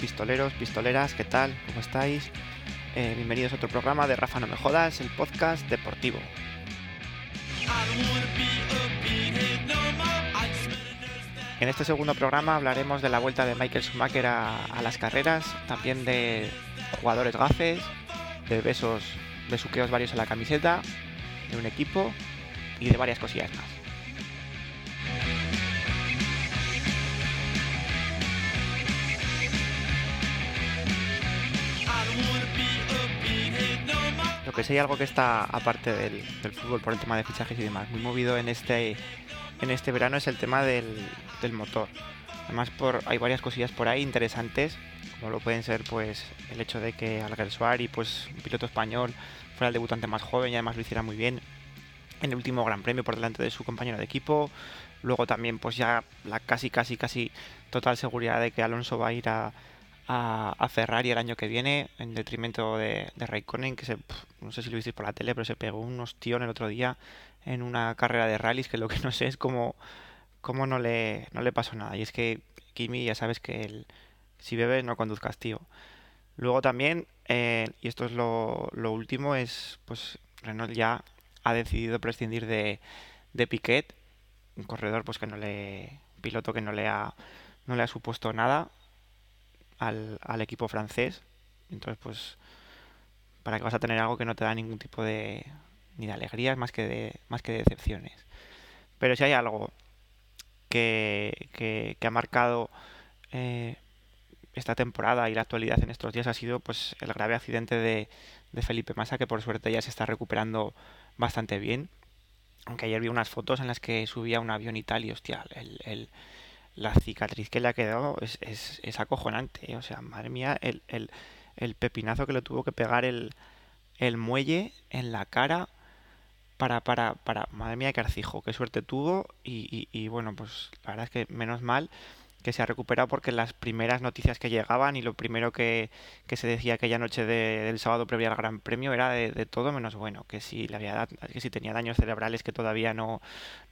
pistoleros, pistoleras, ¿qué tal? ¿Cómo estáis? Eh, bienvenidos a otro programa de Rafa No Me Jodas, el podcast deportivo. En este segundo programa hablaremos de la vuelta de Michael Schumacher a, a las carreras, también de jugadores gafes, de besos, besuqueos varios en la camiseta, de un equipo y de varias cosillas más. Que sí hay algo que está aparte del, del fútbol por el tema de fichajes y demás, muy movido en este en este verano es el tema del, del motor. Además por, hay varias cosillas por ahí interesantes, como lo pueden ser pues el hecho de que Alguersuari, pues un piloto español, fuera el debutante más joven y además lo hiciera muy bien en el último Gran Premio por delante de su compañero de equipo. Luego también pues ya la casi casi casi total seguridad de que Alonso va a ir a, a, Ferrari el año que viene en detrimento de, de Raikkonen, que se, no sé si lo visteis por la tele, pero se pegó un ostión el otro día en una carrera de rallies que lo que no sé es cómo, cómo no, le, no le pasó nada. Y es que Kimi ya sabes que si bebe no conduzcas, tío. Luego también, eh, y esto es lo, lo, último, es pues Renault ya ha decidido prescindir de, de Piquet, un corredor pues que no le, piloto que no le ha, no le ha supuesto nada al, al equipo francés. Entonces pues, ¿para qué vas a tener algo que no te da ningún tipo de, ni de alegrías más que de, más que de decepciones? Pero si hay algo que, que, ha marcado eh, esta temporada y la actualidad en estos días ha sido pues el grave accidente de, de, Felipe Massa que por suerte ya se está recuperando bastante bien aunque ayer vi unas fotos en las que subía un avión y tal y hostia el, la cicatriz que le ha quedado es, es, es acojonante ¿eh? o sea madre mía el, el, el, pepinazo que le tuvo que pegar el, el muelle en la cara para, para, para, madre mía, qué arcijo, qué suerte tuvo y, y, y, bueno, pues la verdad es que menos mal que se ha recuperado porque las primeras noticias que llegaban y lo primero que, que se decía aquella noche de, del sábado previo al Gran Premio era de, de, todo menos bueno, que si le había que si tenía daños cerebrales que todavía no,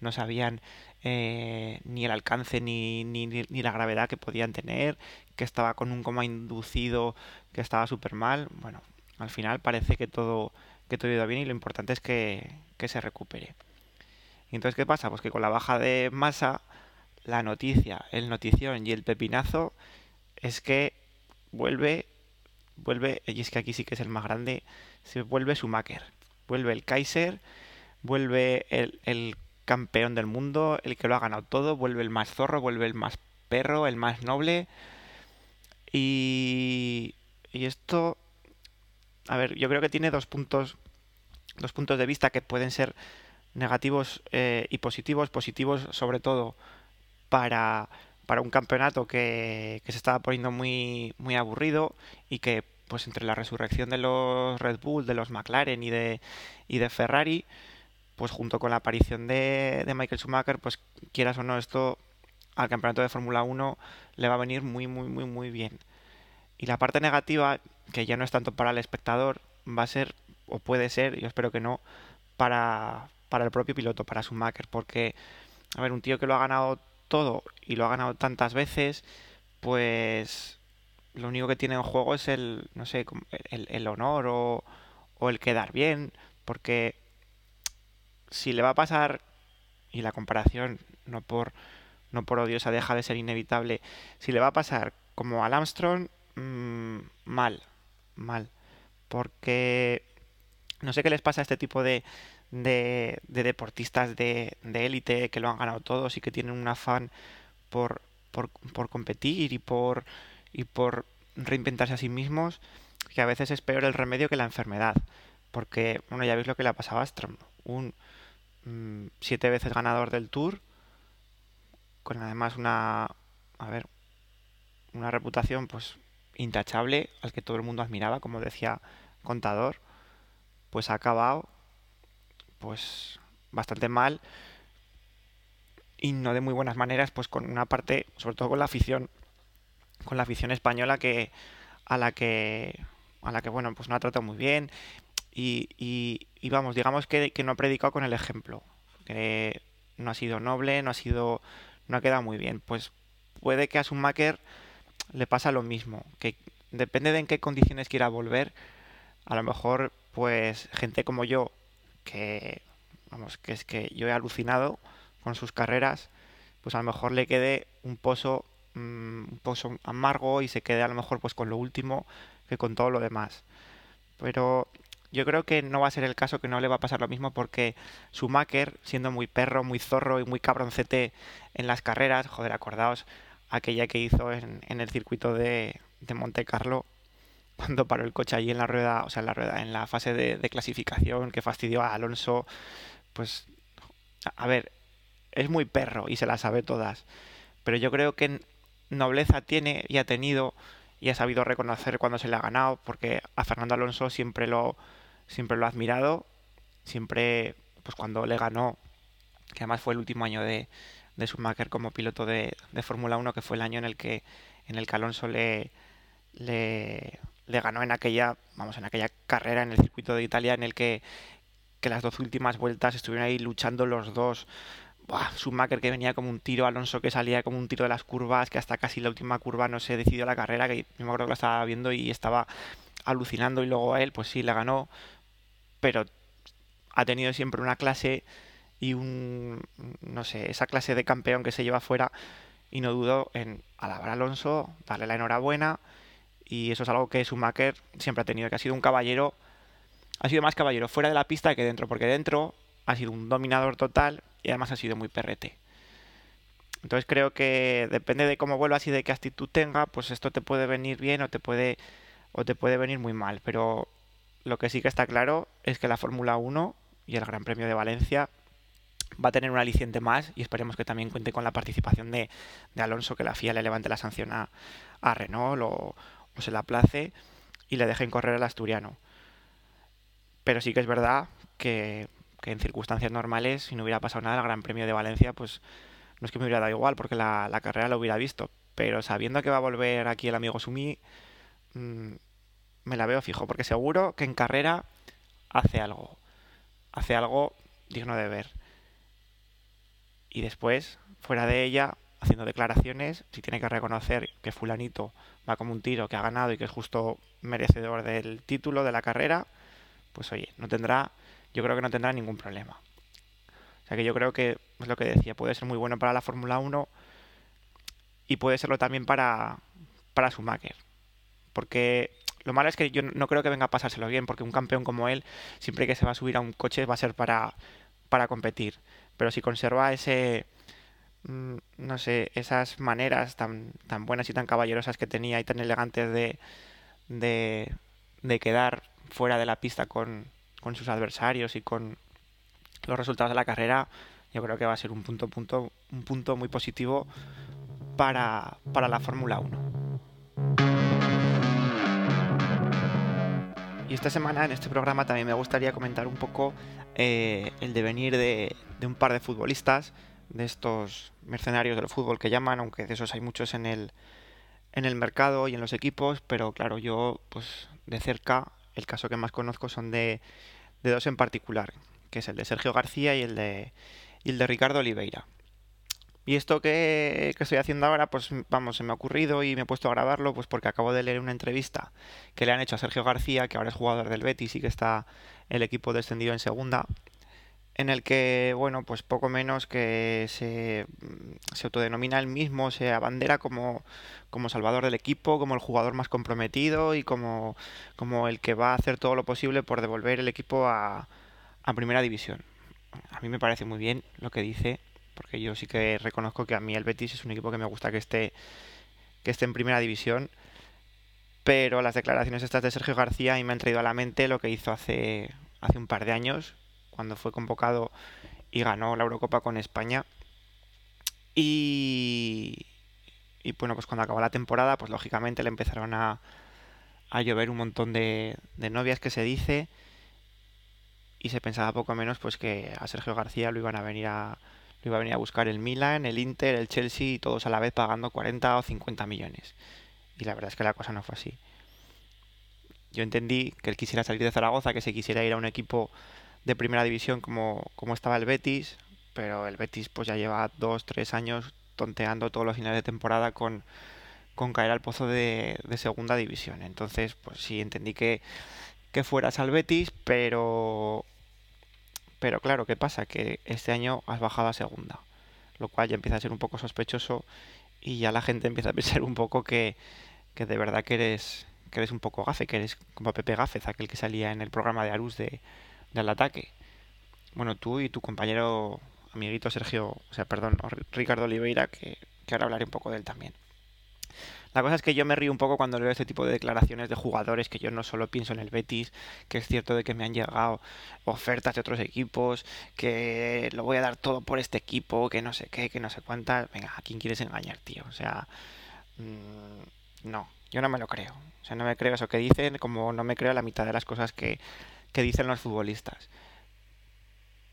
no sabían eh, ni el alcance ni, ni, ni, la gravedad que podían tener, que estaba con un coma inducido, que estaba súper mal, bueno, al final parece que todo que todo ido bien y lo importante es que, que se recupere. Entonces, ¿qué pasa? Pues que con la baja de masa, la noticia, el notición y el pepinazo es que vuelve, vuelve, y es que aquí sí que es el más grande, se vuelve Schumacher, vuelve el Kaiser, vuelve el, el campeón del mundo, el que lo ha ganado todo, vuelve el más zorro, vuelve el más perro, el más noble. Y, esto, a ver, yo creo que tiene dos puntos dos puntos de vista que pueden ser negativos eh, y positivos. Positivos sobre todo para, para un campeonato que, que, se estaba poniendo muy, muy aburrido y que pues entre la resurrección de los Red Bull, de los McLaren y de, y de Ferrari, pues junto con la aparición de, de Michael Schumacher, pues quieras o no, esto al campeonato de Fórmula 1 le va a venir muy, muy, muy, muy bien. Y la parte negativa, que ya no es tanto para el espectador, va a ser o puede ser, yo espero que no, para, para el propio piloto, para Schumacher, porque, a ver, un tío que lo ha ganado todo y lo ha ganado tantas veces, pues lo único que tiene en juego es el, no sé, el, el honor o, o el quedar bien, porque si le va a pasar, y la comparación, no por, no por odiosa, deja de ser inevitable, si le va a pasar como al Armstrong, mmm, mal, mal, porque no sé qué les pasa a este tipo de, de, de deportistas de élite de que lo han ganado todos y que tienen un afán por, por, por, competir y por, y por reinventarse a sí mismos, que a veces es peor el remedio que la enfermedad. Porque, bueno, ya veis lo que le ha pasado a Astrom. Un siete veces ganador del Tour, con además una, a ver, una reputación pues intachable al que todo el mundo admiraba, como decía Contador pues ha acabado pues bastante mal y no de muy buenas maneras pues con una parte sobre todo con la afición con la afición española que a la que a la que bueno pues no ha tratado muy bien y, y, y vamos digamos que, no ha predicado con el ejemplo que no ha sido noble no ha sido no ha quedado muy bien pues puede que a Schumacher le pasa lo mismo, que depende de en qué condiciones quiera volver, a lo mejor pues gente como yo, que vamos, que es que yo he alucinado con sus carreras, pues a lo mejor le quede un pozo mm, un pozo amargo y se quede a lo mejor pues con lo último que con todo lo demás. Pero yo creo que no va a ser el caso, que no le va a pasar lo mismo porque Schumacher, siendo muy perro, muy zorro y muy cabroncete en las carreras, joder, acordaos aquella que hizo en, el circuito de, de, Monte Carlo cuando paró el coche allí en la rueda, o sea, en la rueda, en la fase de, de clasificación que fastidió a Alonso, pues, a ver, es muy perro y se la sabe todas, pero yo creo que nobleza tiene y ha tenido y ha sabido reconocer cuando se le ha ganado, porque a Fernando Alonso siempre lo, siempre lo ha admirado, siempre, pues cuando le ganó, que además fue el último año de, de Schumacher como piloto de, de Fórmula 1, que fue el año en el que, en el que Alonso le, le, ganó en aquella, vamos, en aquella carrera en el circuito de Italia en el que, que las dos últimas vueltas estuvieron ahí luchando los dos. Buah, Schumacher que venía como un tiro, Alonso que salía como un tiro de las curvas, que hasta casi la última curva no se decidió la carrera, que me acuerdo que lo estaba viendo y estaba alucinando y luego a él, pues sí, le ganó, pero ha tenido siempre una clase y un, no sé, esa clase de campeón que se lleva fuera y no dudo en alabar a Alonso, darle la enhorabuena y eso es algo que Schumacher siempre ha tenido, que ha sido un caballero, ha sido más caballero fuera de la pista que dentro, porque dentro ha sido un dominador total y además ha sido muy perrete. Entonces creo que depende de cómo vuelvas y de qué actitud tenga, pues esto te puede venir bien o te puede o te puede venir muy mal, pero lo que sí que está claro es que la Fórmula 1 y el Gran Premio de Valencia va a tener un aliciente más y esperemos que también cuente con la participación de, Alonso, que la FIA le levante la sanción a, Renault o, se la place y le dejen correr al asturiano. Pero sí que es verdad que, en circunstancias normales, si no hubiera pasado nada, el Gran Premio de Valencia, pues no es que me hubiera dado igual, porque la, la carrera lo hubiera visto. Pero sabiendo que va a volver aquí el amigo Sumi, mmm, me la veo fijo, porque seguro que en carrera hace algo. Hace algo digno de ver. Y después, fuera de ella, haciendo declaraciones, si tiene que reconocer que fulanito va como un tiro, que ha ganado y que es justo merecedor del título de la carrera, pues oye, no tendrá, yo creo que no tendrá ningún problema. O sea que yo creo que es lo que decía, puede ser muy bueno para la Fórmula 1 y puede serlo también para, para Schumacher. Porque lo malo es que yo no creo que venga a pasárselo bien, porque un campeón como él, siempre que se va a subir a un coche, va a ser para, para competir. Pero si conserva ese, mm, no sé, esas maneras tan, tan buenas y tan caballerosas que tenía y tan elegantes de, de, de quedar fuera de la pista con, con, sus adversarios y con los resultados de la carrera, yo creo que va a ser un punto, punto, un punto muy positivo para, para la Fórmula 1. Y esta semana en este programa también me gustaría comentar un poco eh, el devenir de, un par de futbolistas, de estos mercenarios del fútbol que llaman, aunque de esos hay muchos en el, en el mercado y en los equipos, pero claro, yo pues de cerca el caso que más conozco son de, de dos en particular, que es el de Sergio García y el de, y el de Ricardo Oliveira. Y esto que, estoy haciendo ahora, pues vamos, se me ha ocurrido y me he puesto a grabarlo, pues porque acabo de leer una entrevista que le han hecho a Sergio García, que ahora es jugador del Betis y que está el equipo descendido en segunda, en el que, bueno, pues poco menos que se, se autodenomina él mismo, se abandera como, como salvador del equipo, como el jugador más comprometido y como, como el que va a hacer todo lo posible por devolver el equipo a, a primera división. A mí me parece muy bien lo que dice porque yo sí que reconozco que a mí el Betis es un equipo que me gusta que esté, que esté en primera división, pero las declaraciones estas de Sergio García y me han traído a la mente lo que hizo hace, hace un par de años, cuando fue convocado y ganó la Eurocopa con España. Y, y bueno, pues cuando acabó la temporada, pues lógicamente le empezaron a, a llover un montón de, novias que se dice y se pensaba poco menos pues que a Sergio García lo iban a venir a, lo iba a venir a buscar el Milan, el Inter, el Chelsea y todos a la vez pagando 40 o 50 millones. Y la verdad es que la cosa no fue así. Yo entendí que él quisiera salir de Zaragoza, que se quisiera ir a un equipo de primera división como, como estaba el Betis, pero el Betis pues ya lleva dos, tres años tonteando todos los finales de temporada con, con caer al pozo de, segunda división. Entonces, pues sí, entendí que, que fueras al Betis, pero... Pero claro, ¿qué pasa? Que este año has bajado a segunda, lo cual ya empieza a ser un poco sospechoso y ya la gente empieza a pensar un poco que, que de verdad que eres, que eres un poco gafe, que eres como Pepe Gáfez, aquel que salía en el programa de Arús de, del ataque. Bueno, tú y tu compañero amiguito Sergio, o sea, perdón, Ricardo Oliveira, que, que ahora hablaré un poco de él también. La cosa es que yo me río un poco cuando leo este tipo de declaraciones de jugadores que yo no solo pienso en el Betis, que es cierto de que me han llegado ofertas de otros equipos, que lo voy a dar todo por este equipo, que no sé qué, que no sé cuántas. Venga, ¿a quién quieres engañar, tío? O sea, mmm, no, yo no me lo creo. O sea, no me creo eso que dicen, como no me creo la mitad de las cosas que, que dicen los futbolistas.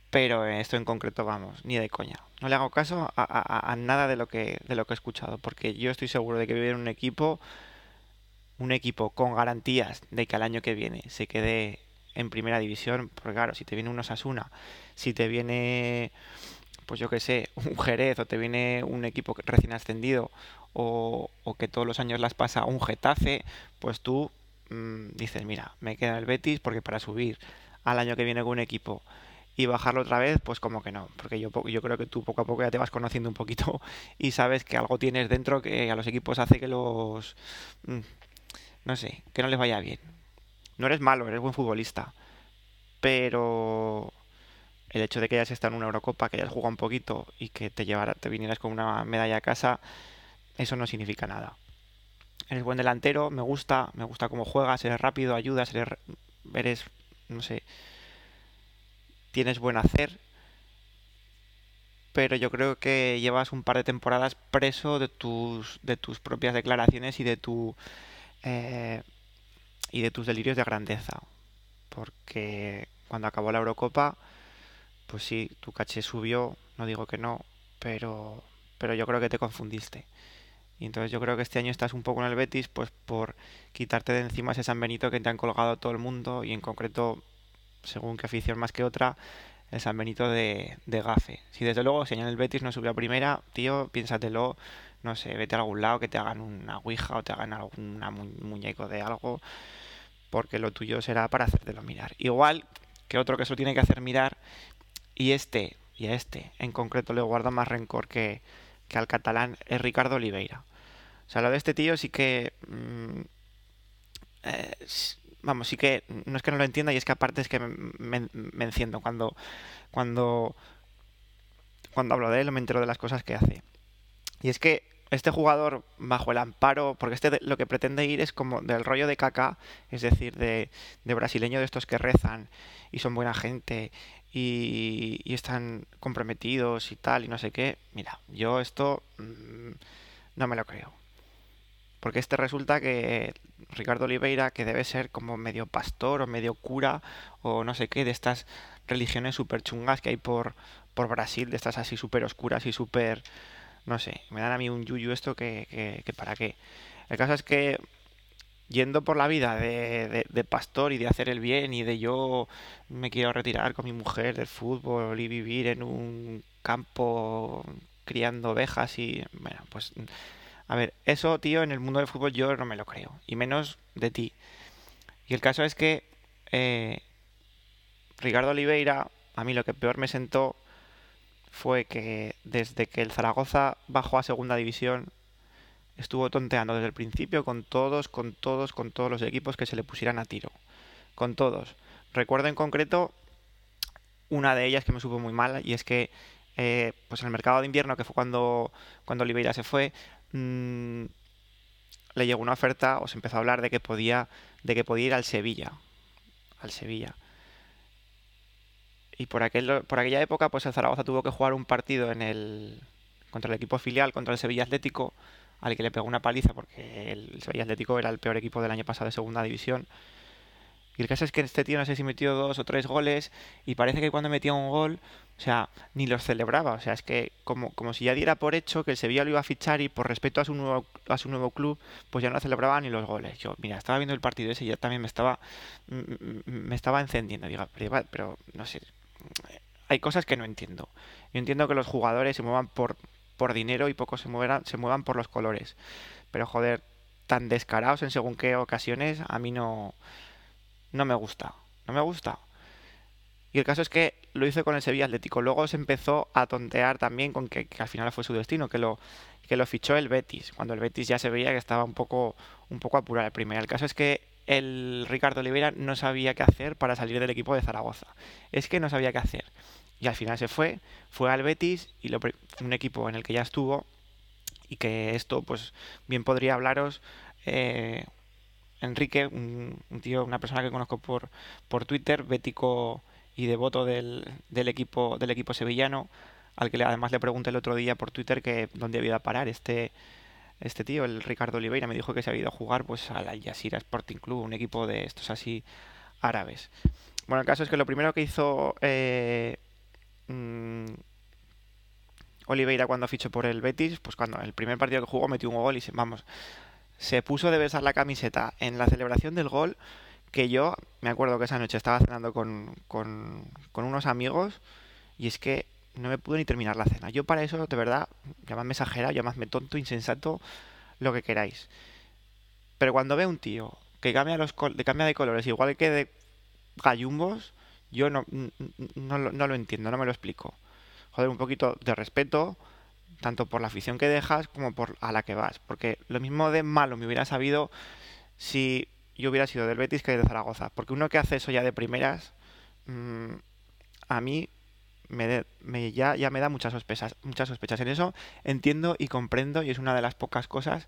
Pero esto en concreto, vamos, ni de coña. No le hago caso a, nada de lo, que, de lo que he escuchado, porque yo estoy seguro de que vivir en un equipo, un equipo con garantías de que al año que viene se quede en primera división, porque claro, si te viene un Osasuna, si te viene, pues yo qué sé, un Jerez, o te viene un equipo recién ascendido, o, que todos los años las pasa un Getafe, pues tú mm, dices, mira, me queda el Betis porque para subir al año que viene con un equipo y bajarlo otra vez, pues como que no, porque yo, yo creo que tú poco a poco ya te vas conociendo un poquito y sabes que algo tienes dentro que a los equipos hace que los... Mm, no sé, que no les vaya bien. No eres malo, eres buen futbolista, pero el hecho de que hayas estado en una Eurocopa, que hayas jugado un poquito y que te llevara, te vinieras con una medalla a casa, eso no significa nada. Eres buen delantero, me gusta, me gusta cómo juegas, eres rápido, ayudas, eres, eres no sé, tienes buen hacer, pero yo creo que llevas un par de temporadas preso de tus, de tus propias declaraciones y de tu eh, y de tus delirios de grandeza, porque cuando acabó la Eurocopa, pues sí, tu caché subió, no digo que no, pero pero yo creo que te confundiste. Y entonces yo creo que este año estás un poco en el Betis, pues por quitarte de encima ese San Benito que te han colgado todo el mundo y en concreto según qué afición más que otra, el San Benito de, de Gafe. Si desde luego, si el Betis no subió a primera, tío, piénsatelo, no sé, vete a algún lado que te hagan una ouija o te hagan algún muñeco de algo, porque lo tuyo será para hacértelo mirar. Igual que otro que eso tiene que hacer mirar, y este, y a este en concreto le guarda más rencor que, que al catalán, es Ricardo Oliveira. O sea, lo de este tío sí que... Mm, eh, vamos, sí que no es que no lo entienda y es que aparte es que me, enciendo cuando, cuando, cuando hablo de él, me entero de las cosas que hace. Y es que este jugador bajo el amparo, porque este lo que pretende ir es como del rollo de caca, es decir, de, brasileño de estos que rezan y son buena gente y, y, están comprometidos y tal y no sé qué. Mira, yo esto mm, no me lo creo. Porque este resulta que Ricardo Oliveira, que debe ser como medio pastor o medio cura o no sé qué, de estas religiones súper chungas que hay por, por Brasil, de estas así súper oscuras y súper... no sé, me dan a mí un yuyu esto que, que, para qué. El caso es que yendo por la vida de, de, pastor y de hacer el bien y de yo me quiero retirar con mi mujer del fútbol y vivir en un campo criando ovejas y bueno, pues a ver, eso, tío, en el mundo del fútbol yo no me lo creo. Y menos de ti. Y el caso es que eh, Ricardo Oliveira, a mí lo que peor me sentó fue que desde que el Zaragoza bajó a segunda división, estuvo tonteando desde el principio con todos, con todos, con todos los equipos que se le pusieran a tiro. Con todos. Recuerdo en concreto una de ellas que me supo muy mal y es que eh, pues en el mercado de invierno, que fue cuando, cuando Oliveira se fue, Mm, le llegó una oferta o se empezó a hablar de que podía de que podía ir al Sevilla al Sevilla. Y por aquel por aquella época pues el Zaragoza tuvo que jugar un partido en el contra el equipo filial contra el Sevilla Atlético al que le pegó una paliza porque el Sevilla Atlético era el peor equipo del año pasado de segunda división y el caso es que este tío no sé si metió dos o tres goles y parece que cuando metía un gol, o sea, ni los celebraba. O sea, es que como, como si ya diera por hecho que el Sevilla lo iba a fichar y por respeto a su nuevo, a su nuevo club, pues ya no celebraba ni los goles. Yo, mira, estaba viendo el partido ese y ya también me estaba, me estaba encendiendo. Digo, pero, pero no sé, hay cosas que no entiendo. Yo entiendo que los jugadores se muevan por, por dinero y pocos se muevan, se muevan por los colores. pero joder, tan descarados en según qué ocasiones, a mí no, no me gusta, no me gusta. Y el caso es que lo hizo con el Sevilla Atlético. Luego se empezó a tontear también con que, al final fue su destino, que lo, que lo fichó el Betis, cuando el Betis ya se veía que estaba un poco, un poco apurado el primer. El caso es que el Ricardo Oliveira no sabía qué hacer para salir del equipo de Zaragoza. Es que no sabía qué hacer. Y al final se fue, fue al Betis y lo, un equipo en el que ya estuvo y que esto pues bien podría hablaros eh, Enrique, un, tío, una persona que conozco por, por Twitter, bético y devoto del, del, equipo, del equipo sevillano, al que además le pregunté el otro día por Twitter que dónde había ido a parar este, este tío, el Ricardo Oliveira, me dijo que se había ido a jugar pues al Al Jazeera Sporting Club, un equipo de estos así árabes. Bueno, el caso es que lo primero que hizo eh, mm, Oliveira cuando fichó por el Betis, pues cuando el primer partido que jugó metió un gol y se, vamos, se puso de besar la camiseta en la celebración del gol que yo me acuerdo que esa noche estaba cenando con, con, unos amigos y es que no me pude ni terminar la cena. Yo para eso, de verdad, llamadme exagerado, llamadme tonto, insensato, lo que queráis. Pero cuando veo un tío que cambia, los cambia de colores igual que de gallumbos, yo no, no, no lo entiendo, no me lo explico. Joder, un poquito de respeto, tanto por la afición que dejas como por a la que vas. Porque lo mismo de malo me hubiera sabido si yo hubiera sido del Betis que de Zaragoza. Porque uno que hace eso ya de primeras, mm, a mí me, me ya, ya, me da muchas sospechas, muchas sospechas. En eso entiendo y comprendo y es una de las pocas cosas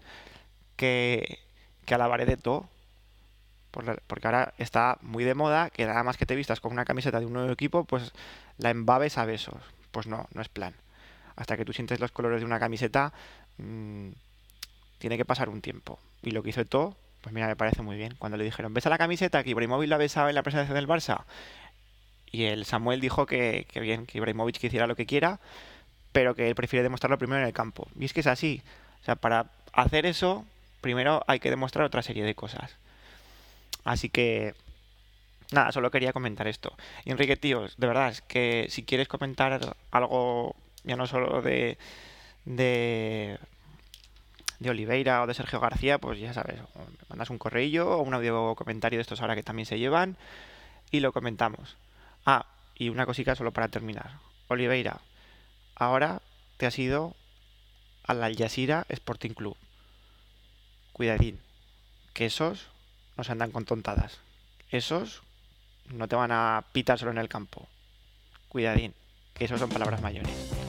que, que alabaré de todo. Porque ahora está muy de moda que nada más que te vistas con una camiseta de un nuevo equipo, pues la embabes a besos. Pues no, no es plan. Hasta que tú sientes los colores de una camiseta, mm, tiene que pasar un tiempo. Y lo que hizo todo pues mira, me parece muy bien. Cuando le dijeron, ¿ves a la camiseta que Ibrahimovic la besaba en la presentación del Barça? Y el Samuel dijo que, que bien, que Ibrahimovic que hiciera lo que quiera, pero que él prefiere demostrarlo primero en el campo. Y es que es así. O sea, para hacer eso, primero hay que demostrar otra serie de cosas. Así que, nada, solo quería comentar esto. Enrique, tíos, de verdad, es que si quieres comentar algo, ya no solo de, de de Oliveira o de Sergio García, pues ya sabes, mandas un correo o un audio comentario de estos ahora que también se llevan y lo comentamos. Ah, y una cosita solo para terminar. Oliveira, ahora te has ido al Al Jazeera Sporting Club. Cuidadín, que esos no se andan con tontadas. Esos no te van a pitar solo en el campo. Cuidadín, que esos son palabras mayores.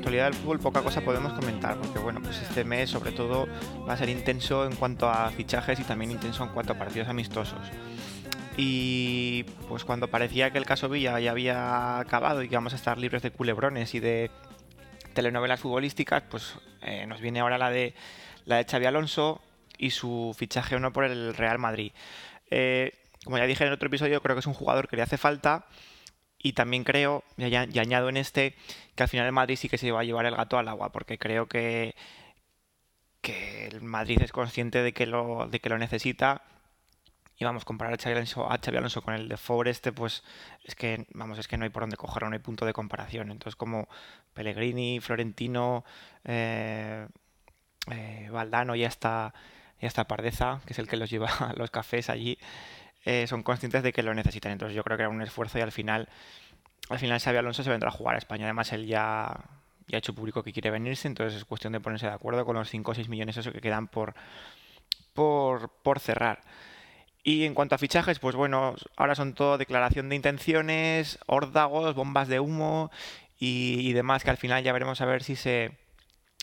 Del fútbol poca cosa podemos comentar, porque bueno, pues este mes sobre todo va a ser intenso en cuanto a fichajes y también intenso en cuanto a partidos amistosos. Y pues cuando parecía que el caso Villa ya había acabado y que vamos a estar libres de culebrones y de telenovelas futbolísticas, pues eh, nos viene ahora la de la de Xavi Alonso y su fichaje o no por el Real Madrid. Eh, como ya dije en el otro episodio, creo que es un jugador que le hace falta y también creo, y, añado en este, que al final el Madrid sí que se va a llevar el gato al agua, porque creo que, que el Madrid es consciente de que lo, de que lo necesita. Y vamos, comparar a Xavi Alonso, con el de Forest, pues es que, vamos, es que no hay por dónde cogerlo, no hay punto de comparación. Entonces, como Pellegrini, Florentino, eh, eh, Valdano y hasta, y hasta Pardeza, que es el que los lleva a los cafés allí, eh, son conscientes de que lo necesitan. Entonces yo creo que era un esfuerzo y al final, al final Xavi Alonso se vendrá a jugar a España. Además él ya, ya ha hecho público que quiere venirse, entonces es cuestión de ponerse de acuerdo con los 5 o 6 millones eso que quedan por, por, por cerrar. Y en cuanto a fichajes, pues bueno, ahora son todo declaración de intenciones, órdagos, bombas de humo y, y, demás, que al final ya veremos a ver si se,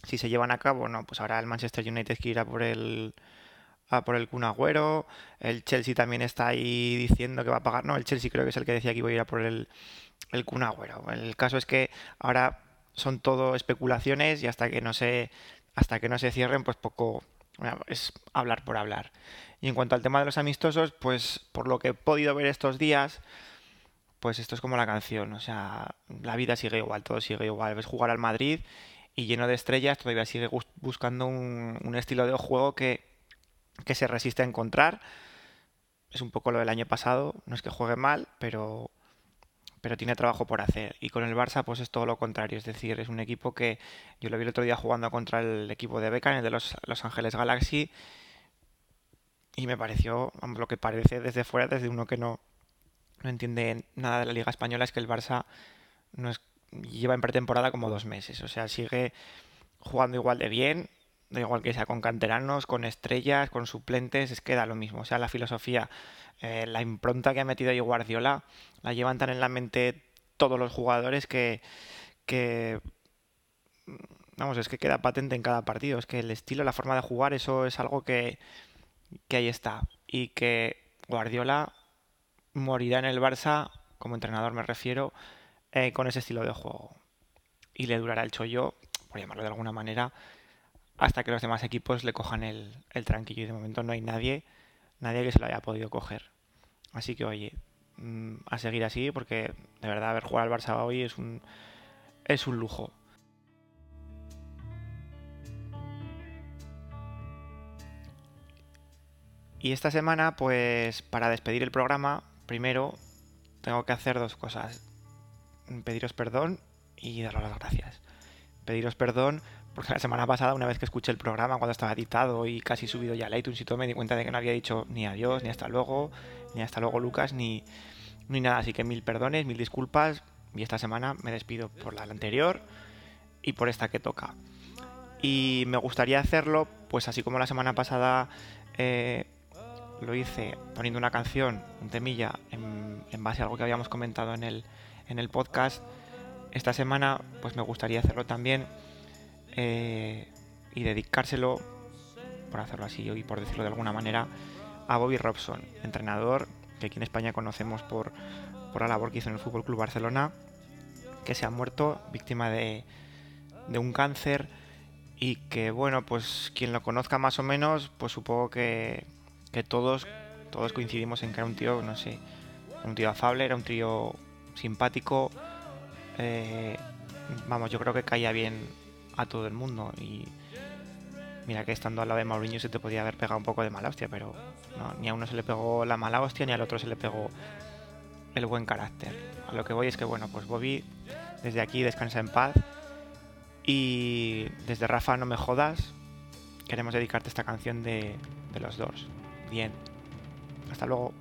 si se llevan a cabo. No, pues ahora el Manchester United que irá por el, por el Kun Agüero. El Chelsea también está ahí diciendo que va a pagar. No, el Chelsea creo que es el que decía que iba a ir a por el, el. El caso es que ahora son todo especulaciones y hasta que no se, hasta que no se cierren, pues poco es hablar por hablar. Y en cuanto al tema de los amistosos, pues por lo que he podido ver estos días, pues esto es como la canción, o sea, la vida sigue igual, todo sigue igual. Ves jugar al Madrid y lleno de estrellas, todavía sigue buscando un, estilo de juego que, que se resiste a encontrar. Es un poco lo del año pasado, no es que juegue mal, pero pero tiene trabajo por hacer. Y con el Barça, pues es todo lo contrario. Es decir, es un equipo que yo lo vi el otro día jugando contra el equipo de Beckham, el de los, los Ángeles Galaxy, y me pareció, lo que parece desde fuera, desde uno que no, no entiende nada de la Liga Española, es que el Barça no lleva en pretemporada como dos meses. O sea, sigue jugando igual de bien, da igual que sea con canteranos, con estrellas, con suplentes, es que da lo mismo. O sea, la filosofía, eh, la impronta que ha metido ahí Guardiola, la llevan tan en la mente todos los jugadores que, vamos, es que queda patente en cada partido. Es que el estilo, la forma de jugar, eso es algo que, que ahí está. Y que Guardiola morirá en el Barça, como entrenador me refiero, eh, con ese estilo de juego. Y le durará el chollo, por llamarlo de alguna manera, hasta que los demás equipos le cojan el, el tranquillo. Y de momento no hay nadie, nadie que se lo haya podido coger. Así que oye, mm, a seguir así, porque de verdad ver jugar al Barça hoy es un, es un lujo. Y esta semana, pues para despedir el programa, primero tengo que hacer dos cosas. Pediros perdón y daros las gracias. Pediros perdón porque la semana pasada, una vez que escuché el programa, cuando estaba editado y casi subido ya a iTunes y todo, me di cuenta de que no había dicho ni adiós, ni hasta luego, ni hasta luego Lucas, ni, ni nada. Así que mil perdones, mil disculpas. Y esta semana me despido por la anterior y por esta que toca. Y me gustaría hacerlo, pues así como la semana pasada eh, lo hice poniendo una canción, un temilla, en, base a algo que habíamos comentado en el, en el podcast. Esta semana, pues me gustaría hacerlo también eh, y dedicárselo, por hacerlo así y por decirlo de alguna manera, a Bobby Robson, entrenador que aquí en España conocemos por, por la labor que hizo en el Fútbol Club Barcelona, que se ha muerto víctima de, de un cáncer y que, bueno, pues quien lo conozca más o menos, pues supongo que, que todos, todos coincidimos en que era un tío, no sé, un tío afable, era un tío simpático. Eh, vamos, yo creo que caía bien a todo el mundo y mira que estando al lado de Mourinho se te podía haber pegado un poco de mala hostia, pero ni a uno se le pegó la mala hostia ni al otro se le pegó el buen carácter. A lo que voy es que bueno, pues Bobby desde aquí descansa en paz y desde Rafa no me jodas queremos dedicarte esta canción de, de los Doors. Bien. Hasta luego.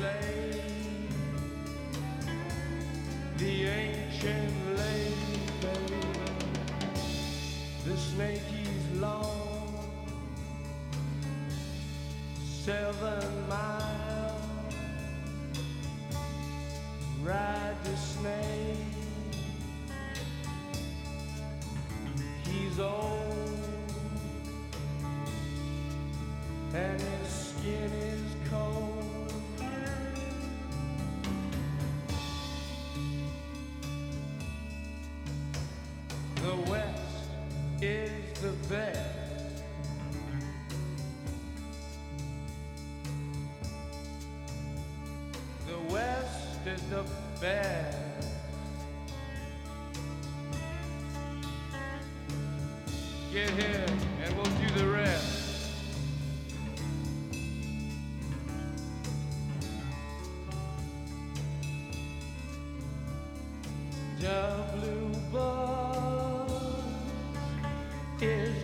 late. a blue bug is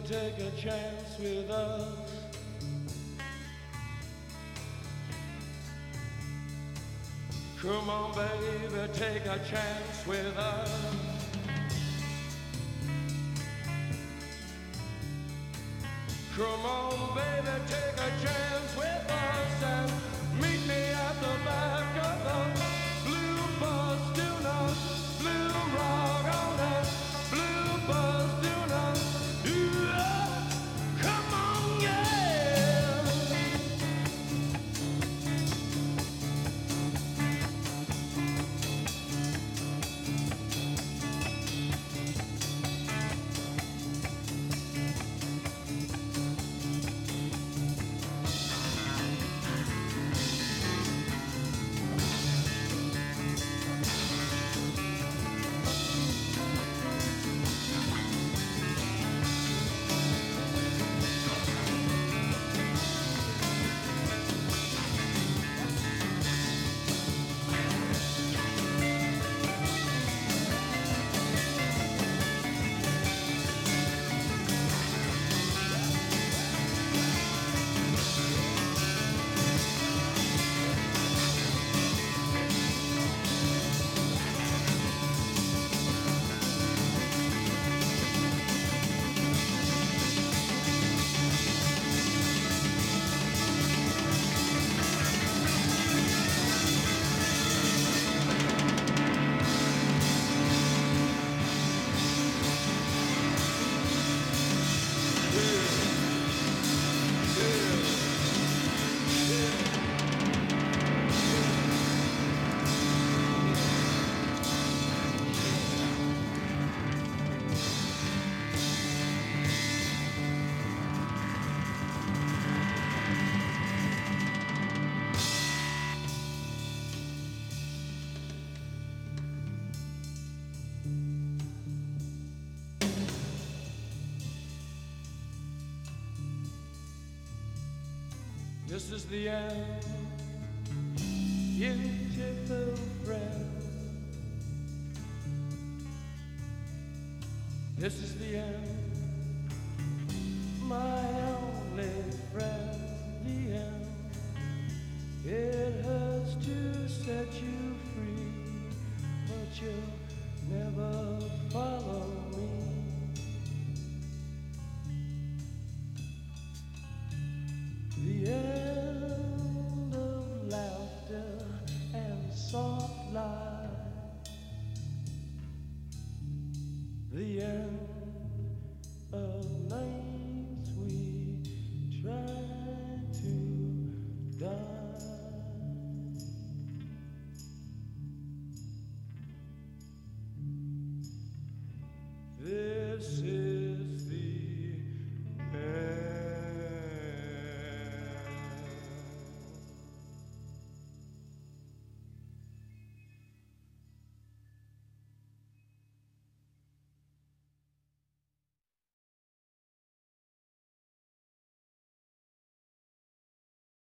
Take a chance with us. Come on, baby, take a chance with us. Come on, baby, take a chance This is the end,